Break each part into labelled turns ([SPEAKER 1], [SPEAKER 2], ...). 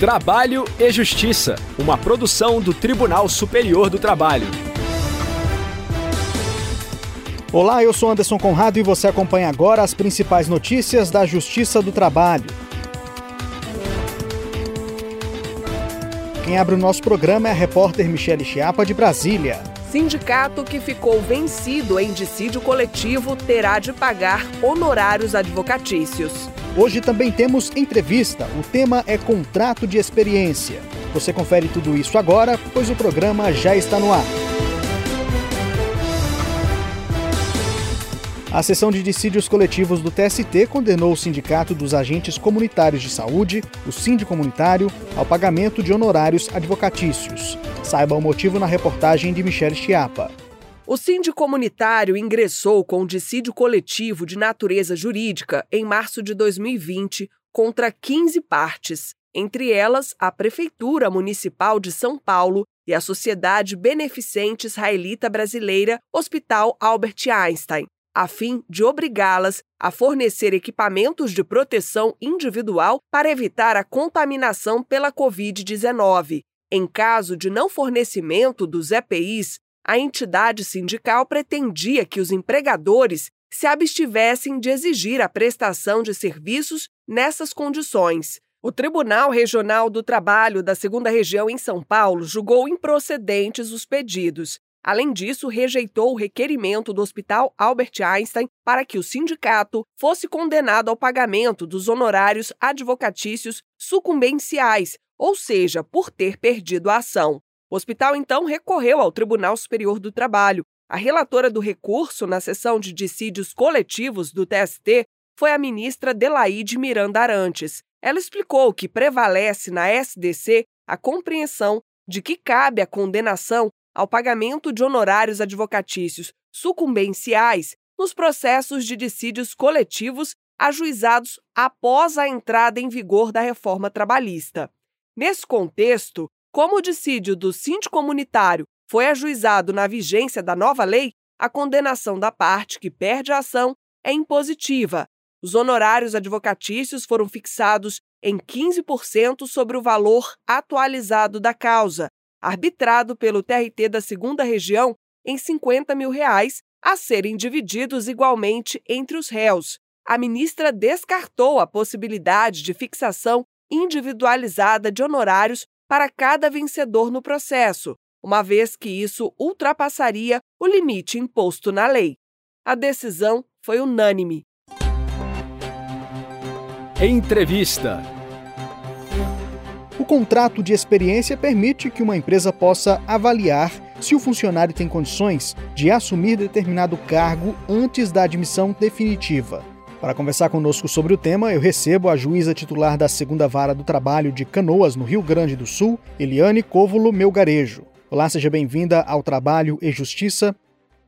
[SPEAKER 1] Trabalho e Justiça, uma produção do Tribunal Superior do Trabalho.
[SPEAKER 2] Olá, eu sou Anderson Conrado e você acompanha agora as principais notícias da Justiça do Trabalho. Quem abre o nosso programa é a repórter Michele Chiapa, de Brasília.
[SPEAKER 3] Sindicato que ficou vencido em dissídio coletivo terá de pagar honorários advocatícios.
[SPEAKER 2] Hoje também temos entrevista. O tema é contrato de experiência. Você confere tudo isso agora, pois o programa já está no ar. A sessão de dissídios coletivos do TST condenou o Sindicato dos Agentes Comunitários de Saúde, o Sindi Comunitário, ao pagamento de honorários advocatícios. Saiba o motivo na reportagem de Michele Chiapa.
[SPEAKER 3] O Sindi Comunitário ingressou com um dissídio coletivo de natureza jurídica em março de 2020 contra 15 partes, entre elas a Prefeitura Municipal de São Paulo e a Sociedade Beneficente Israelita Brasileira Hospital Albert Einstein, a fim de obrigá-las a fornecer equipamentos de proteção individual para evitar a contaminação pela Covid-19. Em caso de não fornecimento dos EPIs, a entidade sindical pretendia que os empregadores se abstivessem de exigir a prestação de serviços nessas condições. O Tribunal Regional do Trabalho da Segunda Região em São Paulo julgou improcedentes os pedidos Além disso, rejeitou o requerimento do Hospital Albert Einstein para que o sindicato fosse condenado ao pagamento dos honorários advocatícios sucumbenciais, ou seja, por ter perdido a ação. O hospital então recorreu ao Tribunal Superior do Trabalho. A relatora do recurso na sessão de dissídios coletivos do TST foi a ministra Delaide Miranda Arantes. Ela explicou que prevalece na SDC a compreensão de que cabe a condenação ao pagamento de honorários advocatícios sucumbenciais nos processos de dissídios coletivos ajuizados após a entrada em vigor da reforma trabalhista. Nesse contexto, como o dissídio do síndico comunitário foi ajuizado na vigência da nova lei, a condenação da parte que perde a ação é impositiva. Os honorários advocatícios foram fixados em 15% sobre o valor atualizado da causa, arbitrado pelo TRT da Segunda Região em 50 mil reais, a serem divididos igualmente entre os réus. A ministra descartou a possibilidade de fixação individualizada de honorários para cada vencedor no processo, uma vez que isso ultrapassaria o limite imposto na lei. A decisão foi unânime.
[SPEAKER 1] Entrevista
[SPEAKER 2] o contrato de experiência permite que uma empresa possa avaliar se o funcionário tem condições de assumir determinado cargo antes da admissão definitiva. Para conversar conosco sobre o tema, eu recebo a juíza titular da Segunda Vara do Trabalho de Canoas, no Rio Grande do Sul, Eliane Côvolo Melgarejo. Olá, seja bem-vinda ao Trabalho e Justiça.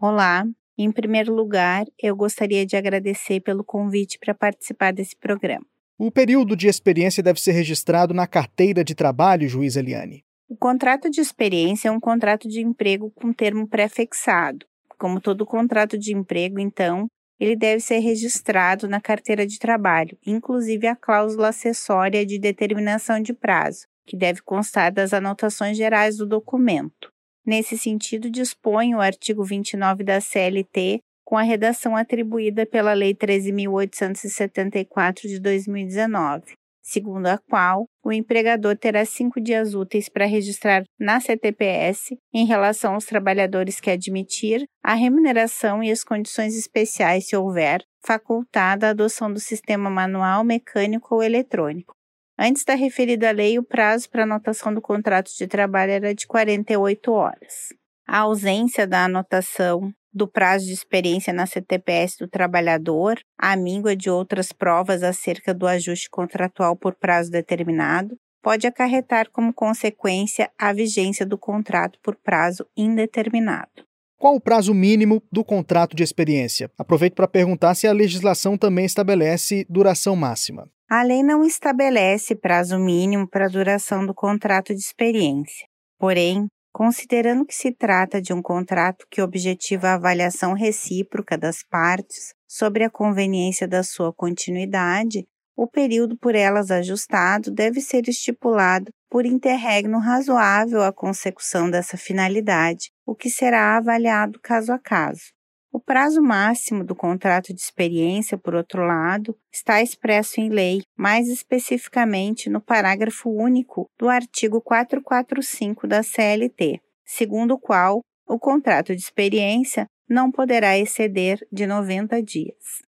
[SPEAKER 4] Olá. Em primeiro lugar, eu gostaria de agradecer pelo convite para participar desse programa.
[SPEAKER 2] O período de experiência deve ser registrado na carteira de trabalho, juiz Eliane.
[SPEAKER 4] O contrato de experiência é um contrato de emprego com termo pré-fixado. Como todo contrato de emprego, então, ele deve ser registrado na carteira de trabalho, inclusive a cláusula acessória de determinação de prazo, que deve constar das anotações gerais do documento. Nesse sentido, dispõe o artigo 29 da CLT com a redação atribuída pela Lei 13.874 de 2019, segundo a qual o empregador terá cinco dias úteis para registrar na CTPS, em relação aos trabalhadores que admitir, a remuneração e as condições especiais, se houver, facultada a adoção do sistema manual, mecânico ou eletrônico. Antes da referida lei, o prazo para anotação do contrato de trabalho era de 48 horas. A ausência da anotação do prazo de experiência na CTPS do trabalhador, a míngua de outras provas acerca do ajuste contratual por prazo determinado, pode acarretar como consequência a vigência do contrato por prazo indeterminado.
[SPEAKER 2] Qual o prazo mínimo do contrato de experiência? Aproveito para perguntar se a legislação também estabelece duração máxima.
[SPEAKER 4] A lei não estabelece prazo mínimo para a duração do contrato de experiência. Porém, Considerando que se trata de um contrato que objetiva a avaliação recíproca das partes sobre a conveniência da sua continuidade, o período por elas ajustado deve ser estipulado por interregno razoável à consecução dessa finalidade, o que será avaliado caso a caso. Prazo máximo do contrato de experiência, por outro lado, está expresso em lei, mais especificamente no parágrafo único do artigo 445 da CLT, segundo o qual o contrato de experiência não poderá exceder de 90 dias.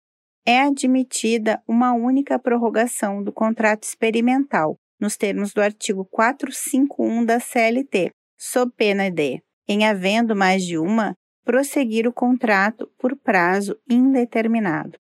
[SPEAKER 4] É admitida uma única prorrogação do contrato experimental, nos termos do artigo 451 da CLT, sob pena de, em havendo mais de uma, prosseguir o contrato por prazo indeterminado.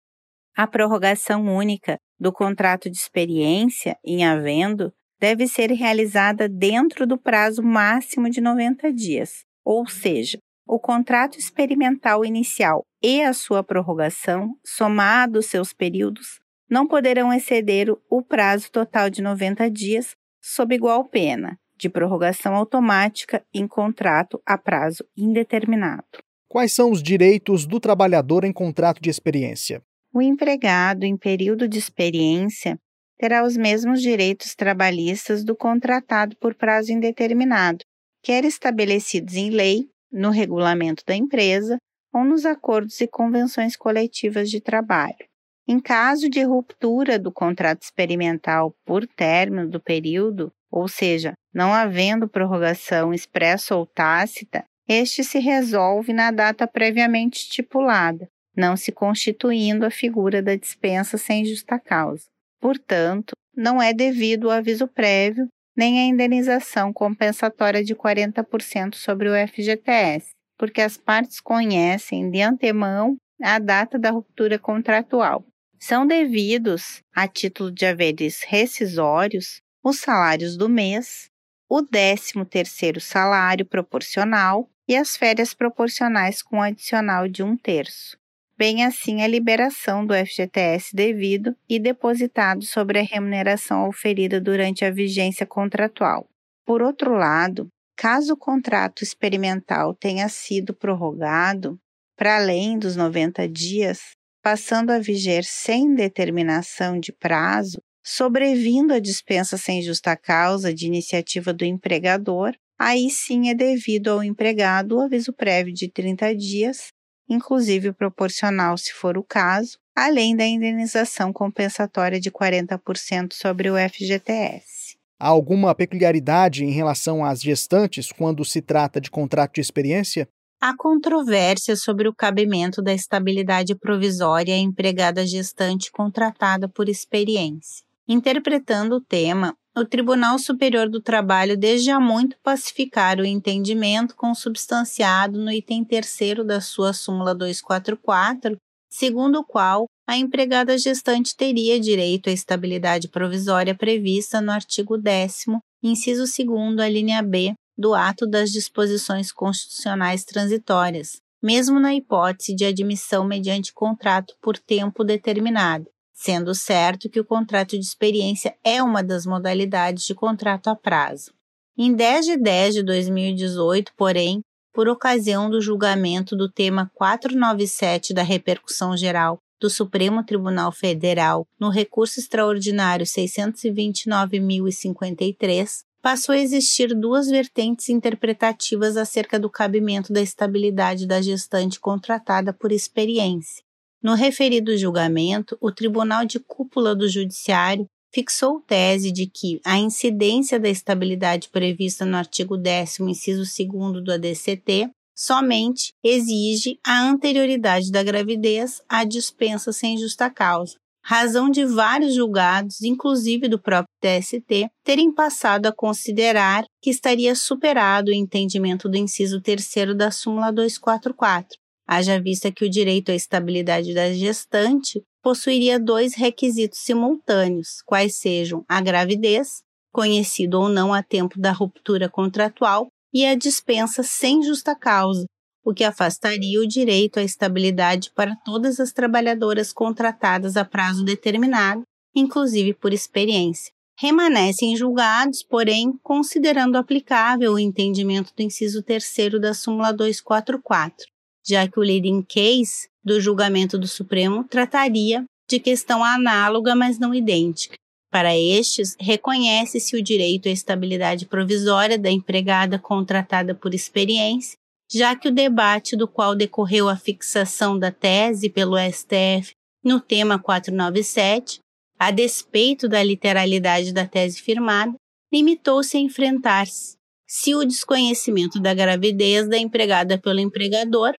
[SPEAKER 4] A prorrogação única do contrato de experiência, em havendo, deve ser realizada dentro do prazo máximo de 90 dias, ou seja, o contrato experimental inicial e a sua prorrogação, somados seus períodos, não poderão exceder o prazo total de 90 dias, sob igual pena de prorrogação automática em contrato a prazo indeterminado.
[SPEAKER 2] Quais são os direitos do trabalhador em contrato de experiência?
[SPEAKER 4] O empregado em período de experiência terá os mesmos direitos trabalhistas do contratado por prazo indeterminado, quer estabelecidos em lei, no regulamento da empresa ou nos acordos e convenções coletivas de trabalho. Em caso de ruptura do contrato experimental por término do período, ou seja, não havendo prorrogação expressa ou tácita, este se resolve na data previamente estipulada, não se constituindo a figura da dispensa sem justa causa. Portanto, não é devido o aviso prévio nem a indenização compensatória de 40% sobre o FGTS, porque as partes conhecem de antemão a data da ruptura contratual. São devidos, a título de haveres rescisórios, os salários do mês, o 13º salário proporcional e as férias proporcionais com adicional de um terço, bem assim a liberação do FGTS devido e depositado sobre a remuneração oferida durante a vigência contratual. Por outro lado, caso o contrato experimental tenha sido prorrogado para além dos 90 dias, passando a viger sem determinação de prazo, sobrevindo a dispensa sem justa causa de iniciativa do empregador, aí sim é devido ao empregado o aviso prévio de 30 dias, inclusive proporcional se for o caso, além da indenização compensatória de 40% sobre o FGTS.
[SPEAKER 2] Há alguma peculiaridade em relação às gestantes quando se trata de contrato de experiência?
[SPEAKER 4] Há controvérsia sobre o cabimento da estabilidade provisória à empregada gestante contratada por experiência. Interpretando o tema, o Tribunal Superior do Trabalho desde há muito pacificar o entendimento consubstanciado no item 3 da sua súmula 244, segundo o qual a empregada gestante teria direito à estabilidade provisória prevista no artigo 10 inciso 2 a linha B, do ato das disposições constitucionais transitórias, mesmo na hipótese de admissão mediante contrato por tempo determinado, sendo certo que o contrato de experiência é uma das modalidades de contrato a prazo. Em 10 de 10 de 2018, porém, por ocasião do julgamento do tema 497 da repercussão geral do Supremo Tribunal Federal no recurso extraordinário 629.053, passou a existir duas vertentes interpretativas acerca do cabimento da estabilidade da gestante contratada por experiência. No referido julgamento, o Tribunal de Cúpula do Judiciário fixou tese de que a incidência da estabilidade prevista no artigo 10 inciso 2 do ADCT somente exige a anterioridade da gravidez à dispensa sem justa causa, razão de vários julgados, inclusive do próprio TST, terem passado a considerar que estaria superado o entendimento do inciso 3 da súmula 244, haja vista que o direito à estabilidade da gestante possuiria dois requisitos simultâneos, quais sejam a gravidez, conhecido ou não a tempo da ruptura contratual, e a dispensa sem justa causa, o que afastaria o direito à estabilidade para todas as trabalhadoras contratadas a prazo determinado, inclusive por experiência. Remanescem julgados, porém, considerando aplicável o entendimento do inciso 3 da súmula 244 já que o leading case do julgamento do Supremo trataria de questão análoga, mas não idêntica. Para estes, reconhece-se o direito à estabilidade provisória da empregada contratada por experiência, já que o debate do qual decorreu a fixação da tese pelo STF no tema 497, a despeito da literalidade da tese firmada, limitou-se a enfrentar-se se o desconhecimento da gravidez da empregada pelo empregador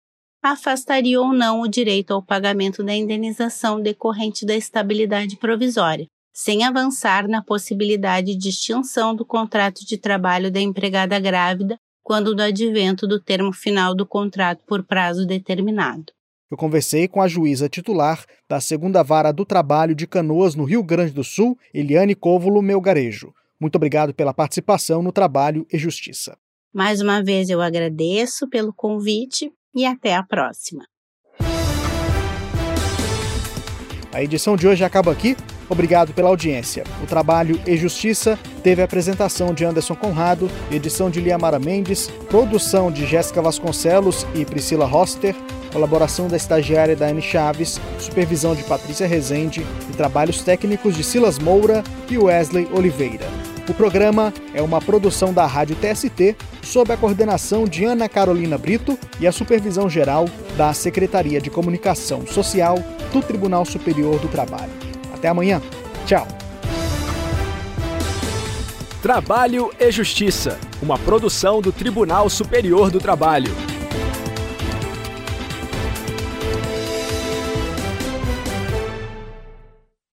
[SPEAKER 4] afastaria ou não o direito ao pagamento da indenização decorrente da estabilidade provisória, sem avançar na possibilidade de extinção do contrato de trabalho da empregada grávida quando do advento do termo final do contrato por prazo determinado.
[SPEAKER 2] Eu conversei com a juíza titular da Segunda Vara do Trabalho de Canoas, no Rio Grande do Sul, Eliane Côvolo Melgarejo. Muito obrigado pela participação no Trabalho e Justiça.
[SPEAKER 4] Mais uma vez eu agradeço pelo convite e até a próxima.
[SPEAKER 2] A edição de hoje acaba aqui. Obrigado pela audiência. O Trabalho e Justiça teve a apresentação de Anderson Conrado, edição de Liamara Mendes, produção de Jéssica Vasconcelos e Priscila Roster, colaboração da estagiária Dani Chaves, supervisão de Patrícia Rezende e trabalhos técnicos de Silas Moura e Wesley Oliveira. O programa é uma produção da Rádio TST, sob a coordenação de Ana Carolina Brito e a supervisão geral da Secretaria de Comunicação Social do Tribunal Superior do Trabalho. Até amanhã. Tchau.
[SPEAKER 1] Trabalho e Justiça, uma produção do Tribunal Superior do Trabalho.